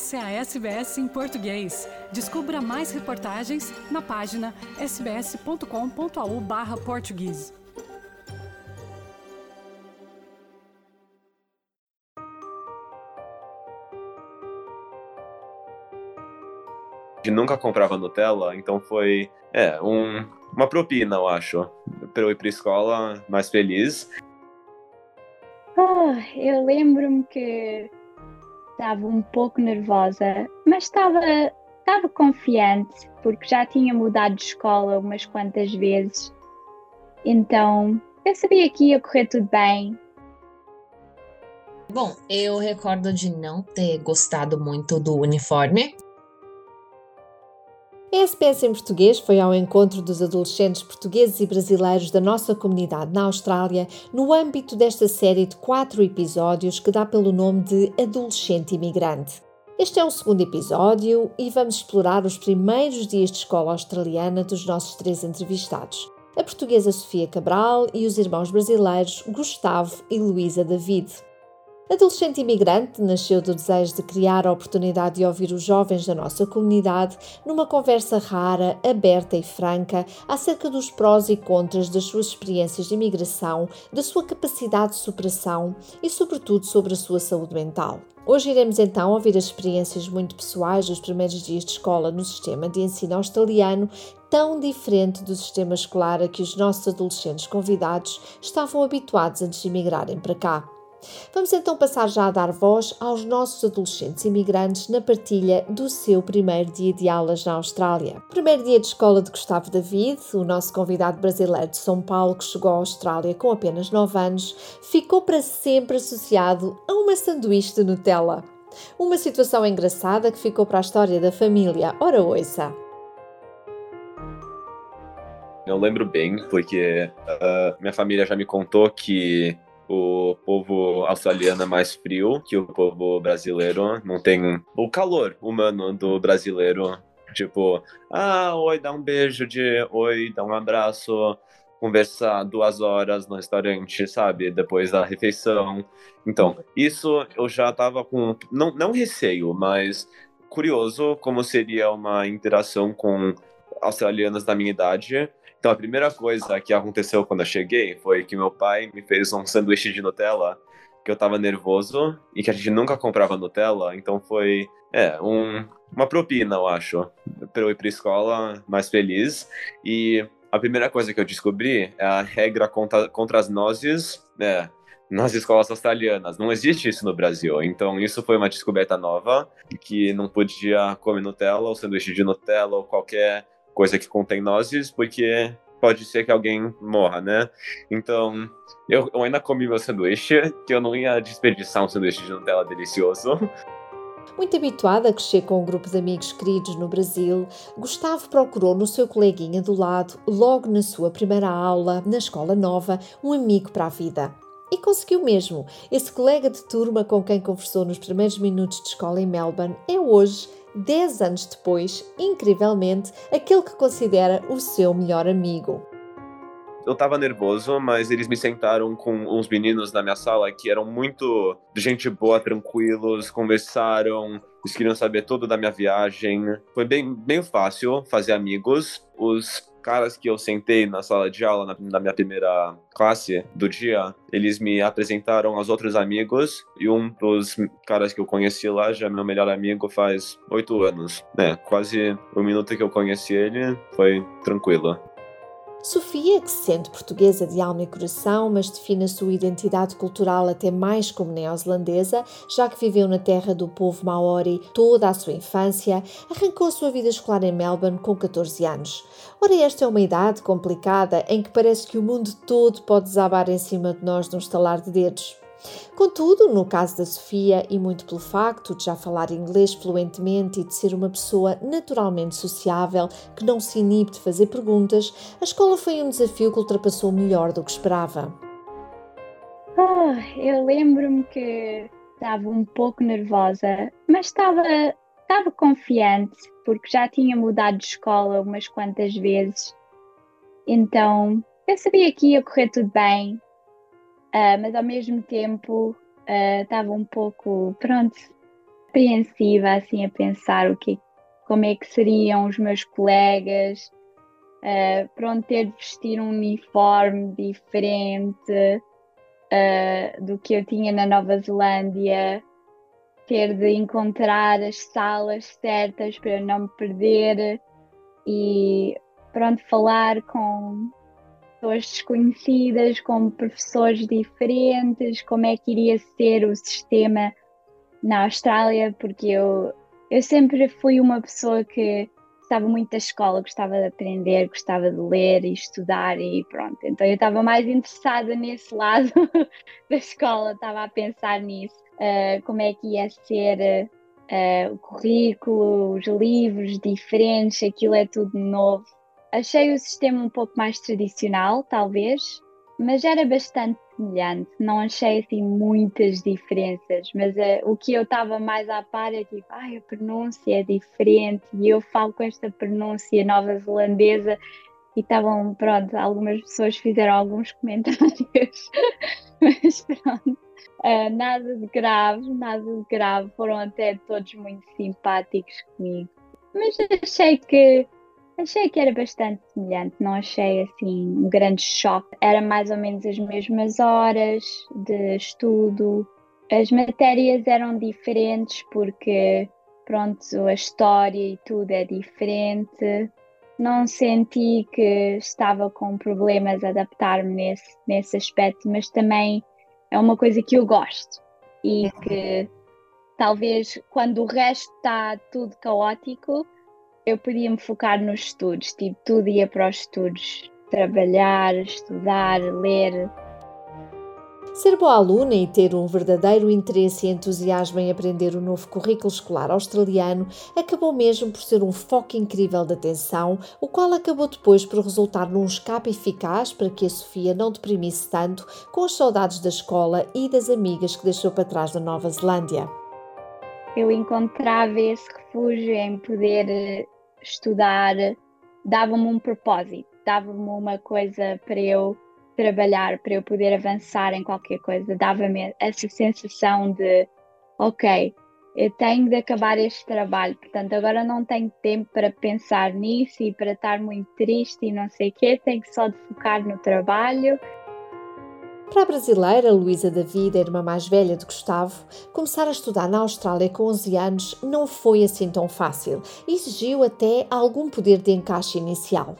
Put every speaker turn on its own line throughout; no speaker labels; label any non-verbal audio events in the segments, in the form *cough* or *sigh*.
Essa é a SBS em português. Descubra mais reportagens na página sbs.com.au/português.
nunca comprava Nutella, então foi é, um, uma propina, eu acho, para eu ir para escola mais feliz.
Oh, eu lembro-me que estava um pouco nervosa, mas estava, estava confiante, porque já tinha mudado de escola umas quantas vezes. Então, eu sabia que ia correr tudo bem.
Bom, eu recordo de não ter gostado muito do uniforme,
a SPS em português foi ao encontro dos adolescentes portugueses e brasileiros da nossa comunidade na Austrália no âmbito desta série de quatro episódios que dá pelo nome de Adolescente Imigrante. Este é o segundo episódio e vamos explorar os primeiros dias de escola australiana dos nossos três entrevistados. A portuguesa Sofia Cabral e os irmãos brasileiros Gustavo e Luísa David. Adolescente imigrante, nasceu do desejo de criar a oportunidade de ouvir os jovens da nossa comunidade numa conversa rara, aberta e franca acerca dos prós e contras das suas experiências de imigração, da sua capacidade de superação e, sobretudo, sobre a sua saúde mental. Hoje iremos então ouvir as experiências muito pessoais dos primeiros dias de escola no sistema de ensino australiano, tão diferente do sistema escolar a que os nossos adolescentes convidados estavam habituados antes de imigrarem para cá. Vamos então passar já a dar voz aos nossos adolescentes imigrantes na partilha do seu primeiro dia de aulas na Austrália. Primeiro dia de escola de Gustavo David, o nosso convidado brasileiro de São Paulo que chegou à Austrália com apenas 9 anos, ficou para sempre associado a uma sanduíche de Nutella. Uma situação engraçada que ficou para a história da família. Ora, ouça!
Eu lembro bem, porque uh, minha família já me contou que o povo australiano é mais frio que o povo brasileiro. Não tem o calor humano do brasileiro. Tipo, ah, oi, dá um beijo de oi, dá um abraço, conversar duas horas no restaurante, sabe? Depois da refeição. Então, isso eu já tava com. Não, não receio, mas curioso como seria uma interação com australianos da minha idade então, a primeira coisa que aconteceu quando eu cheguei foi que meu pai me fez um sanduíche de Nutella, que eu tava nervoso e que a gente nunca comprava Nutella, então foi, é, um, uma propina, eu acho, para eu ir pra escola mais feliz. E a primeira coisa que eu descobri é a regra contra, contra as nozes, né, nas escolas australianas. Não existe isso no Brasil. Então, isso foi uma descoberta nova, que não podia comer Nutella, ou sanduíche de Nutella, ou qualquer coisa que contém nozes, porque pode ser que alguém morra, né? Então, eu, eu ainda comi meu sanduíche, que eu não ia desperdiçar um sanduíche de Nutella delicioso.
Muito habituado a crescer com um grupo de amigos queridos no Brasil, Gustavo procurou no seu coleguinha do lado, logo na sua primeira aula, na escola nova, um amigo para a vida. E conseguiu mesmo. Esse colega de turma com quem conversou nos primeiros minutos de escola em Melbourne é hoje 10 anos depois, incrivelmente, aquele que considera o seu melhor amigo.
Eu tava nervoso, mas eles me sentaram com uns meninos na minha sala que eram muito gente boa, tranquilos, conversaram, eles queriam saber tudo da minha viagem. Foi bem, bem fácil fazer amigos. Os caras que eu sentei na sala de aula, na, na, minha primeira classe do dia, eles me apresentaram aos outros amigos e um dos caras que eu conheci lá já é meu melhor amigo faz oito anos. né? quase o minuto que eu conheci ele foi tranquilo.
Sofia, que se sente portuguesa de alma e coração, mas define a sua identidade cultural até mais como neozelandesa, já que viveu na terra do povo maori toda a sua infância, arrancou a sua vida escolar em Melbourne com 14 anos. Ora, esta é uma idade complicada em que parece que o mundo todo pode desabar em cima de nós num estalar de dedos. Contudo, no caso da Sofia, e muito pelo facto de já falar inglês fluentemente e de ser uma pessoa naturalmente sociável que não se inibe de fazer perguntas, a escola foi um desafio que ultrapassou melhor do que esperava.
Oh, eu lembro-me que estava um pouco nervosa, mas estava, estava confiante porque já tinha mudado de escola umas quantas vezes. Então eu sabia que ia correr tudo bem, Uh, mas ao mesmo tempo uh, estava um pouco, pronto, apreensiva, assim, a pensar o que, como é que seriam os meus colegas, uh, pronto, ter de vestir um uniforme diferente uh, do que eu tinha na Nova Zelândia, ter de encontrar as salas certas para eu não me perder e pronto, falar com pessoas desconhecidas, com professores diferentes, como é que iria ser o sistema na Austrália, porque eu, eu sempre fui uma pessoa que gostava muito da escola, gostava de aprender, gostava de ler e estudar e pronto. Então eu estava mais interessada nesse lado *laughs* da escola, estava a pensar nisso, uh, como é que ia ser uh, o currículo, os livros diferentes, aquilo é tudo novo. Achei o sistema um pouco mais tradicional, talvez, mas era bastante semelhante. Não achei assim muitas diferenças, mas uh, o que eu estava mais à par é tipo, ai, a pronúncia é diferente e eu falo com esta pronúncia nova zelandesa e estavam, pronto, algumas pessoas fizeram alguns comentários, *laughs* mas pronto, uh, nada de grave, nada de grave, foram até todos muito simpáticos comigo. Mas achei que Achei que era bastante semelhante, não achei assim um grande choque. Era mais ou menos as mesmas horas de estudo. As matérias eram diferentes porque, pronto, a história e tudo é diferente. Não senti que estava com problemas a adaptar-me nesse, nesse aspecto, mas também é uma coisa que eu gosto e que talvez quando o resto está tudo caótico eu podia me focar nos estudos, tipo, tudo ia para os estudos, trabalhar, estudar, ler.
Ser boa aluna e ter um verdadeiro interesse e entusiasmo em aprender o novo currículo escolar australiano acabou mesmo por ser um foco incrível de atenção, o qual acabou depois por resultar num escape eficaz para que a Sofia não deprimisse tanto com as saudades da escola e das amigas que deixou para trás na Nova Zelândia
eu encontrava esse refúgio em poder eh, estudar, dava-me um propósito, dava-me uma coisa para eu trabalhar, para eu poder avançar em qualquer coisa, dava-me essa sensação de, ok, eu tenho de acabar este trabalho, portanto agora não tenho tempo para pensar nisso e para estar muito triste e não sei o quê, tenho só de focar no trabalho
para a brasileira Luísa David, irmã mais velha de Gustavo, começar a estudar na Austrália com 11 anos não foi assim tão fácil exigiu até algum poder de encaixe inicial.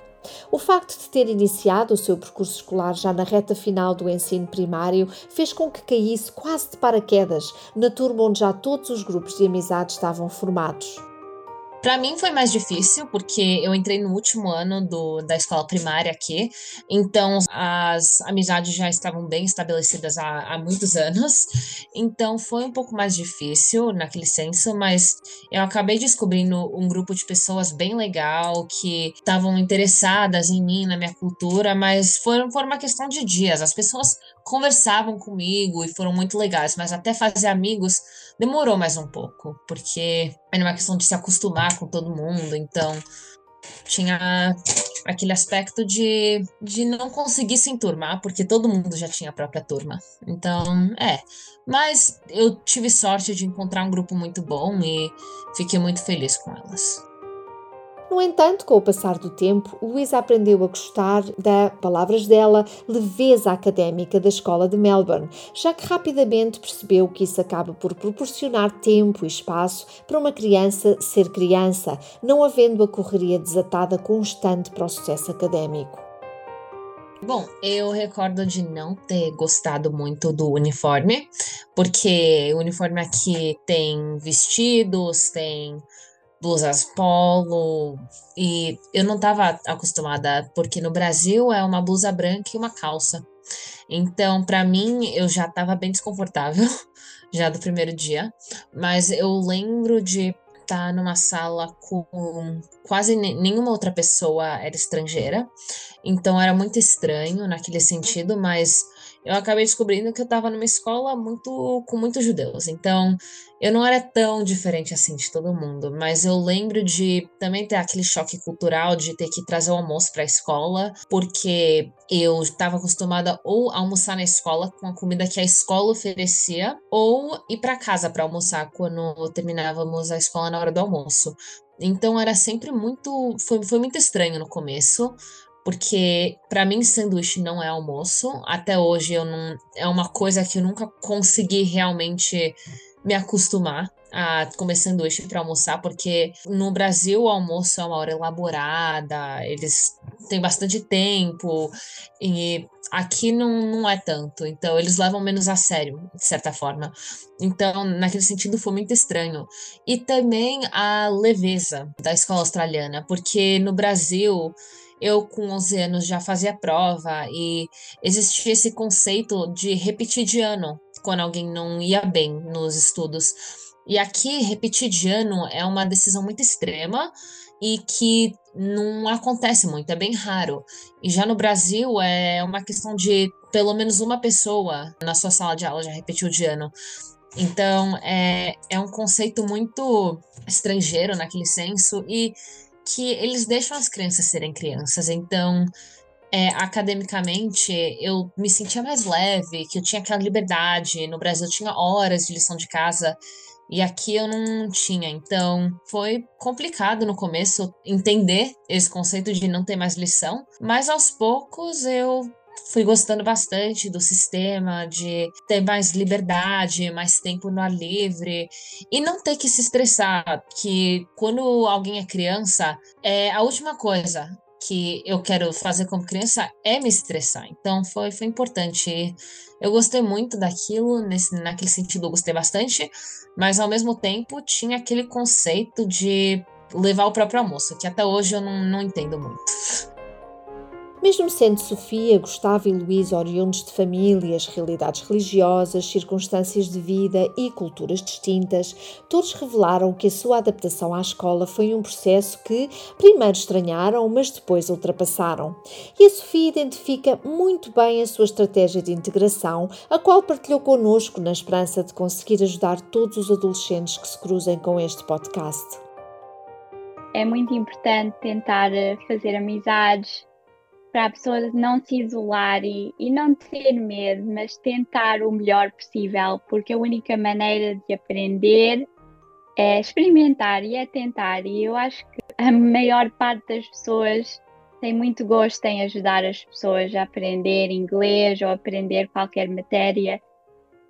O facto de ter iniciado o seu percurso escolar já na reta final do ensino primário fez com que caísse quase de paraquedas na turma onde já todos os grupos de amizade estavam formados.
Para mim foi mais difícil, porque eu entrei no último ano do, da escola primária aqui, então as amizades já estavam bem estabelecidas há, há muitos anos, então foi um pouco mais difícil naquele senso, mas eu acabei descobrindo um grupo de pessoas bem legal que estavam interessadas em mim, na minha cultura, mas foi, foi uma questão de dias. As pessoas conversavam comigo e foram muito legais, mas até fazer amigos demorou mais um pouco, porque era uma questão de se acostumar com todo mundo, então tinha aquele aspecto de, de não conseguir se enturmar, porque todo mundo já tinha a própria turma. Então, é. Mas eu tive sorte de encontrar um grupo muito bom e fiquei muito feliz com elas.
No entanto, com o passar do tempo, Luísa aprendeu a gostar da, palavras dela, leveza académica da escola de Melbourne, já que rapidamente percebeu que isso acaba por proporcionar tempo e espaço para uma criança ser criança, não havendo a correria desatada constante para o sucesso académico.
Bom, eu recordo de não ter gostado muito do uniforme, porque o uniforme aqui tem vestidos, tem blusas polo e eu não estava acostumada porque no Brasil é uma blusa branca e uma calça. Então, para mim, eu já estava bem desconfortável *laughs* já do primeiro dia, mas eu lembro de estar tá numa sala com quase nenhuma outra pessoa era estrangeira, então era muito estranho naquele sentido, mas eu acabei descobrindo que eu estava numa escola muito com muitos judeus. Então, eu não era tão diferente assim de todo mundo, mas eu lembro de também ter aquele choque cultural de ter que trazer o almoço para a escola, porque eu estava acostumada ou almoçar na escola com a comida que a escola oferecia, ou ir para casa para almoçar quando terminávamos a escola na hora do almoço. Então era sempre muito, foi, foi muito estranho no começo, porque para mim sanduíche não é almoço. Até hoje eu não é uma coisa que eu nunca consegui realmente me acostumar a comer sanduíche para almoçar, porque no Brasil o almoço é uma hora elaborada, eles têm bastante tempo, e aqui não, não é tanto, então eles levam menos a sério, de certa forma. Então, naquele sentido, foi muito estranho. E também a leveza da escola australiana, porque no Brasil eu com 11 anos já fazia prova e existia esse conceito de repetir de ano quando alguém não ia bem nos estudos. E aqui, repetir de ano é uma decisão muito extrema e que não acontece muito, é bem raro. E já no Brasil é uma questão de pelo menos uma pessoa na sua sala de aula já repetiu de ano. Então é, é um conceito muito estrangeiro naquele senso e que eles deixam as crianças serem crianças. Então, é, academicamente, eu me sentia mais leve, que eu tinha aquela liberdade. No Brasil, eu tinha horas de lição de casa. E aqui eu não tinha, então foi complicado no começo entender esse conceito de não ter mais lição, mas aos poucos eu fui gostando bastante do sistema, de ter mais liberdade, mais tempo no ar livre e não ter que se estressar, que quando alguém é criança, é a última coisa que eu quero fazer como criança é me estressar. Então foi, foi importante. Eu gostei muito daquilo, nesse, naquele sentido eu gostei bastante, mas ao mesmo tempo tinha aquele conceito de levar o próprio almoço, que até hoje eu não, não entendo muito.
Mesmo sendo Sofia, Gustavo e Luís oriundos de famílias, realidades religiosas, circunstâncias de vida e culturas distintas, todos revelaram que a sua adaptação à escola foi um processo que primeiro estranharam, mas depois ultrapassaram. E a Sofia identifica muito bem a sua estratégia de integração, a qual partilhou connosco na esperança de conseguir ajudar todos os adolescentes que se cruzem com este podcast.
É muito importante tentar fazer amizades para a pessoa não se isolar e, e não ter medo, mas tentar o melhor possível, porque a única maneira de aprender é experimentar e é tentar. E eu acho que a maior parte das pessoas tem muito gosto em ajudar as pessoas a aprender inglês ou aprender qualquer matéria.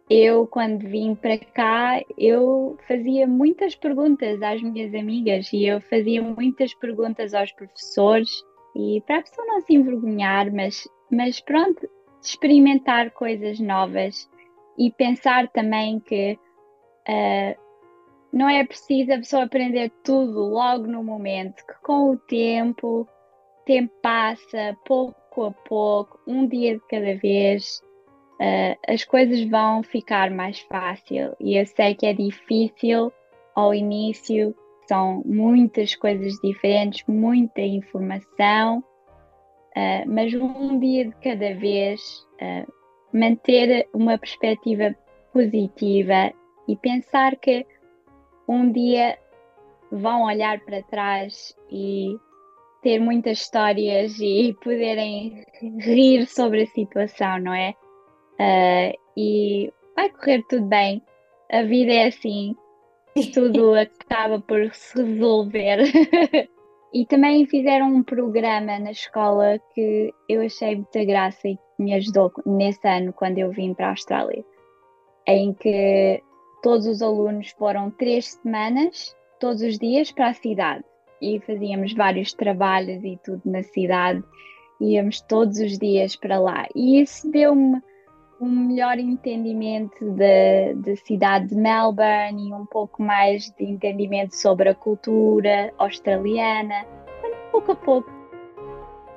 Eu, quando vim para cá, eu fazia muitas perguntas às minhas amigas e eu fazia muitas perguntas aos professores e para a pessoa não se envergonhar, mas, mas pronto, experimentar coisas novas e pensar também que uh, não é preciso a pessoa aprender tudo logo no momento, que com o tempo, o tempo passa pouco a pouco, um dia de cada vez, uh, as coisas vão ficar mais fácil. E eu sei que é difícil ao início, são muitas coisas diferentes, muita informação, uh, mas um dia de cada vez, uh, manter uma perspectiva positiva e pensar que um dia vão olhar para trás e ter muitas histórias e *laughs* poderem rir sobre a situação, não é? Uh, e vai correr tudo bem. A vida é assim, tudo acaba por se resolver. *laughs* e também fizeram um programa na escola que eu achei muita graça e que me ajudou nesse ano quando eu vim para a Austrália, em que todos os alunos foram três semanas, todos os dias, para a cidade e fazíamos vários trabalhos e tudo na cidade, íamos todos os dias para lá. E isso deu-me um melhor entendimento da, da cidade de Melbourne e um pouco mais de entendimento sobre a cultura australiana, pouco a pouco.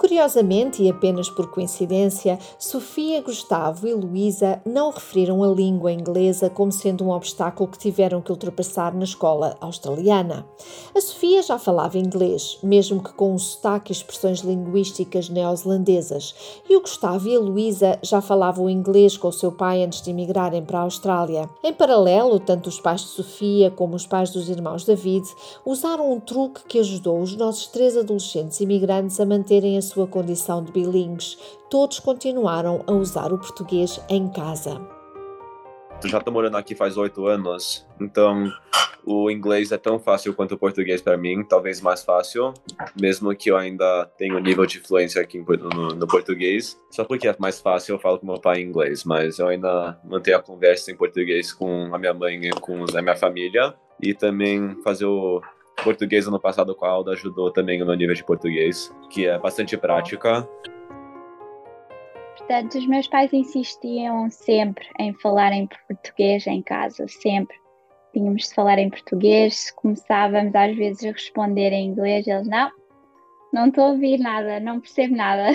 Curiosamente, e apenas por coincidência, Sofia, Gustavo e Luísa não referiram a língua inglesa como sendo um obstáculo que tiveram que ultrapassar na escola australiana. A Sofia já falava inglês, mesmo que com um sotaque e expressões linguísticas neozelandesas, e o Gustavo e a Luísa já falavam inglês com o seu pai antes de emigrarem para a Austrália. Em paralelo, tanto os pais de Sofia como os pais dos irmãos David usaram um truque que ajudou os nossos três adolescentes imigrantes a manterem a sua condição de bilíngues, todos continuaram a usar o português em casa.
Já estou morando aqui faz oito anos, então o inglês é tão fácil quanto o português para mim, talvez mais fácil, mesmo que eu ainda tenha um nível de fluência aqui no, no, português. Só porque é mais fácil eu falo com meu pai em inglês, mas eu ainda mantenho a conversa em português com a minha mãe e com a minha família. E também fazer o português ano passado com a Alda ajudou também no nível de português, que é bastante prática.
Portanto, os meus pais insistiam sempre em falar em português em casa, sempre. Tínhamos de falar em português, começávamos às vezes a responder em inglês, eles não, não estou a ouvir nada, não percebo nada.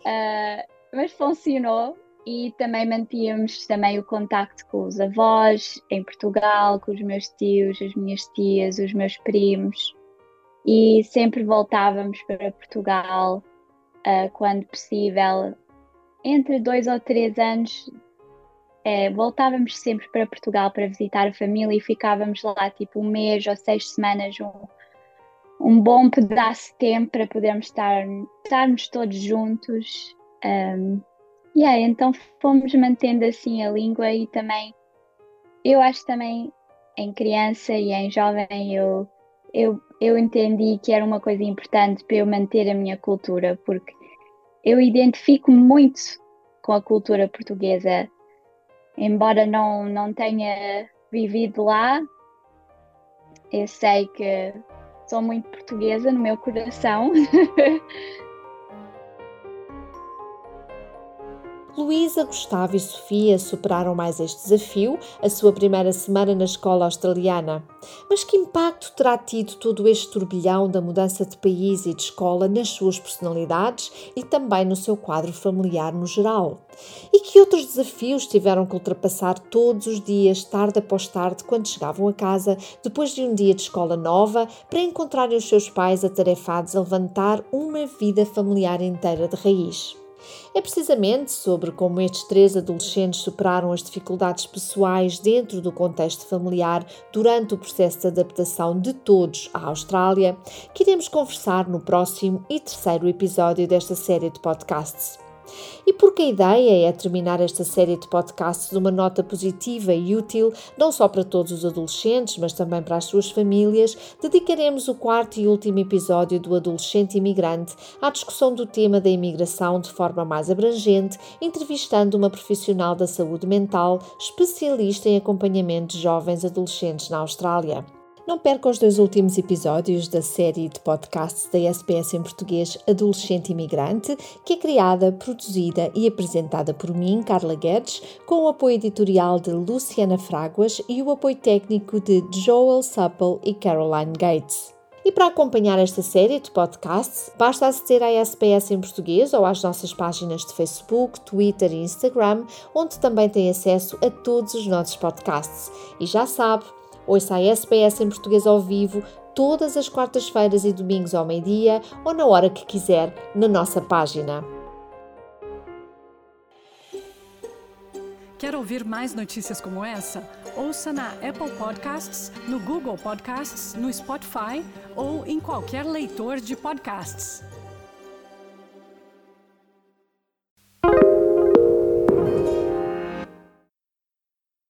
uh, *laughs* mas funcionou e também mantínhamos também o contacto com os avós em Portugal, com os meus tios, as minhas tias, os meus primos e sempre voltávamos para Portugal uh, quando possível. Entre dois ou três anos uh, voltávamos sempre para Portugal para visitar a família e ficávamos lá tipo um mês ou seis semanas, um, um bom pedaço de tempo para podermos estar, estarmos todos juntos. Um, Yeah, então fomos mantendo assim a língua e também eu acho também em criança e em jovem eu, eu, eu entendi que era uma coisa importante para eu manter a minha cultura, porque eu identifico muito com a cultura portuguesa, embora não, não tenha vivido lá, eu sei que sou muito portuguesa no meu coração. *laughs*
Luísa, Gustavo e Sofia superaram mais este desafio, a sua primeira semana na escola australiana. Mas que impacto terá tido todo este turbilhão da mudança de país e de escola nas suas personalidades e também no seu quadro familiar no geral? E que outros desafios tiveram que ultrapassar todos os dias, tarde após tarde, quando chegavam a casa, depois de um dia de escola nova, para encontrarem os seus pais atarefados a levantar uma vida familiar inteira de raiz? É precisamente sobre como estes três adolescentes superaram as dificuldades pessoais dentro do contexto familiar durante o processo de adaptação de todos à Austrália que iremos conversar no próximo e terceiro episódio desta série de podcasts. E porque a ideia é terminar esta série de podcasts uma nota positiva e útil, não só para todos os adolescentes, mas também para as suas famílias, dedicaremos o quarto e último episódio do Adolescente Imigrante à discussão do tema da imigração de forma mais abrangente, entrevistando uma profissional da saúde mental especialista em acompanhamento de jovens adolescentes na Austrália. Não perca os dois últimos episódios da série de podcasts da SBS em português Adolescente Imigrante, que é criada, produzida e apresentada por mim, Carla Guedes, com o apoio editorial de Luciana Fraguas e o apoio técnico de Joel Supple e Caroline Gates. E para acompanhar esta série de podcasts, basta aceder à SBS em português ou às nossas páginas de Facebook, Twitter e Instagram, onde também tem acesso a todos os nossos podcasts. E já sabe, Ouça a SBS em português ao vivo todas as quartas-feiras e domingos ao meio-dia ou na hora que quiser na nossa página.
Quer ouvir mais notícias como essa? Ouça na Apple Podcasts, no Google Podcasts, no Spotify ou em qualquer leitor de podcasts.